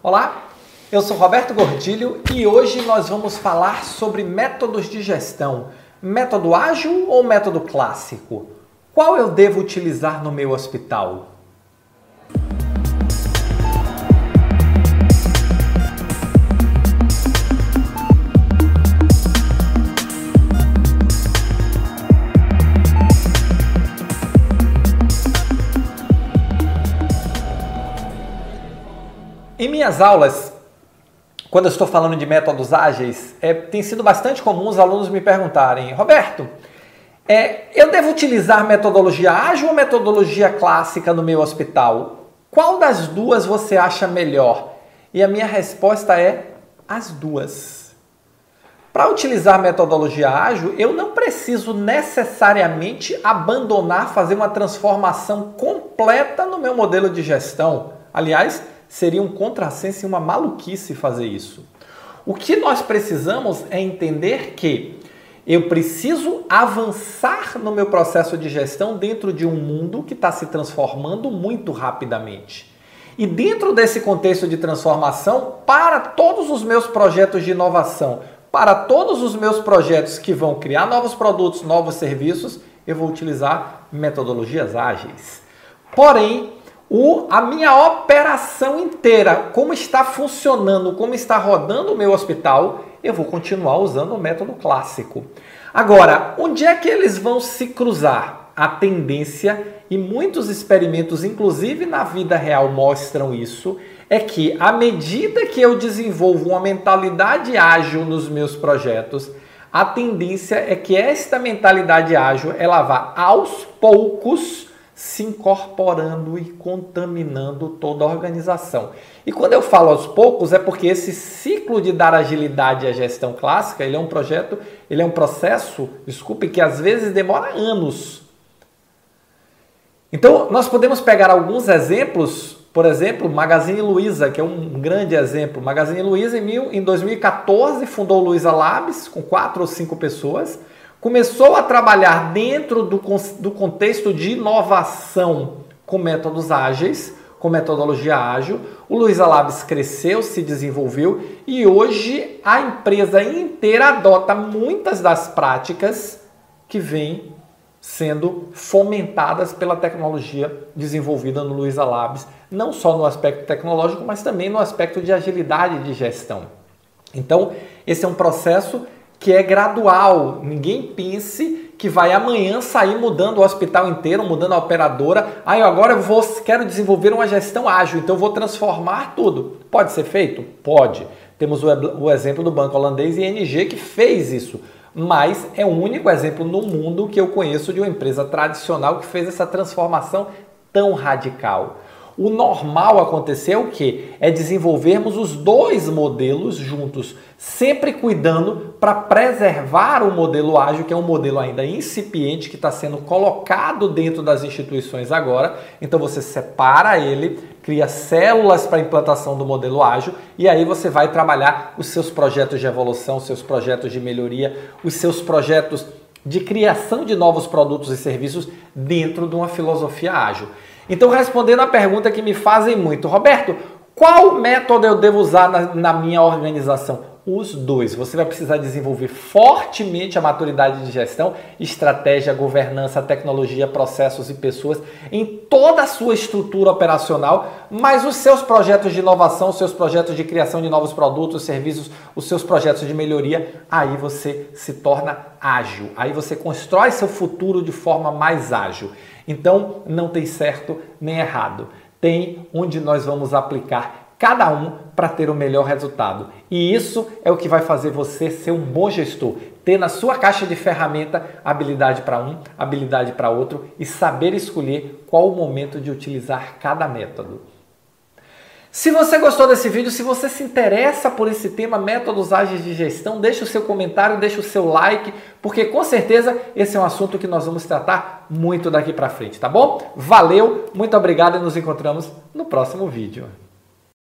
Olá, eu sou Roberto Gordilho e hoje nós vamos falar sobre métodos de gestão. Método ágil ou método clássico? Qual eu devo utilizar no meu hospital? Em minhas aulas, quando eu estou falando de métodos ágeis, é, tem sido bastante comum os alunos me perguntarem, Roberto, é, eu devo utilizar metodologia ágil ou metodologia clássica no meu hospital? Qual das duas você acha melhor? E a minha resposta é as duas. Para utilizar metodologia ágil, eu não preciso necessariamente abandonar, fazer uma transformação completa no meu modelo de gestão. Aliás, seria um contrassenso e uma maluquice fazer isso. O que nós precisamos é entender que eu preciso avançar no meu processo de gestão dentro de um mundo que está se transformando muito rapidamente. E dentro desse contexto de transformação, para todos os meus projetos de inovação, para todos os meus projetos que vão criar novos produtos, novos serviços, eu vou utilizar metodologias ágeis. Porém, o, a minha operação inteira, como está funcionando, como está rodando o meu hospital, eu vou continuar usando o método clássico. Agora, onde é que eles vão se cruzar? A tendência, e muitos experimentos, inclusive na vida real, mostram isso, é que à medida que eu desenvolvo uma mentalidade ágil nos meus projetos, a tendência é que esta mentalidade ágil ela vá aos poucos se incorporando e contaminando toda a organização. E quando eu falo aos poucos é porque esse ciclo de dar agilidade à gestão clássica, ele é um projeto, ele é um processo, desculpe, que às vezes demora anos. Então, nós podemos pegar alguns exemplos, por exemplo, Magazine Luiza, que é um grande exemplo. Magazine Luiza em, em 2014 fundou Luiza Labs com quatro ou cinco pessoas começou a trabalhar dentro do, do contexto de inovação com métodos ágeis, com metodologia ágil. O Luiza Labs cresceu, se desenvolveu e hoje a empresa inteira adota muitas das práticas que vêm sendo fomentadas pela tecnologia desenvolvida no Luiza Labs, não só no aspecto tecnológico, mas também no aspecto de agilidade de gestão. Então, esse é um processo que é gradual. Ninguém pense que vai amanhã sair mudando o hospital inteiro, mudando a operadora. Aí ah, agora eu vou, quero desenvolver uma gestão ágil, então eu vou transformar tudo. Pode ser feito? Pode. Temos o, o exemplo do banco holandês ING que fez isso. Mas é o único exemplo no mundo que eu conheço de uma empresa tradicional que fez essa transformação tão radical. O normal acontecer é o que? É desenvolvermos os dois modelos juntos, sempre cuidando para preservar o modelo ágil, que é um modelo ainda incipiente, que está sendo colocado dentro das instituições agora. Então você separa ele, cria células para implantação do modelo ágil e aí você vai trabalhar os seus projetos de evolução, seus projetos de melhoria, os seus projetos de criação de novos produtos e serviços dentro de uma filosofia ágil. Então, respondendo a pergunta que me fazem muito, Roberto, qual método eu devo usar na, na, minha organização? Os dois. Você vai precisar desenvolver fortemente a maturidade de gestão, estratégia, governança, tecnologia, processos e pessoas em toda a sua estrutura operacional, mas os seus projetos de inovação, os seus projetos de criação de novos produtos, serviços, os seus projetos de melhoria, aí você se torna ágil. Aí você constrói seu futuro de forma mais ágil. Então, não tem certo nem errado. Tem onde nós vamos aplicar cada um para ter o melhor resultado. E isso é o que vai fazer você ser um bom gestor, ter na sua caixa de ferramenta habilidade para um, habilidade para outro e saber escolher qual o momento de utilizar cada método. Se você gostou desse vídeo, se você se interessa por esse tema, métodos ágeis de gestão, deixe o seu comentário, deixe o seu like, porque com certeza esse é um assunto que nós vamos tratar muito daqui para frente, tá bom? Valeu, muito obrigado e nos encontramos no próximo vídeo.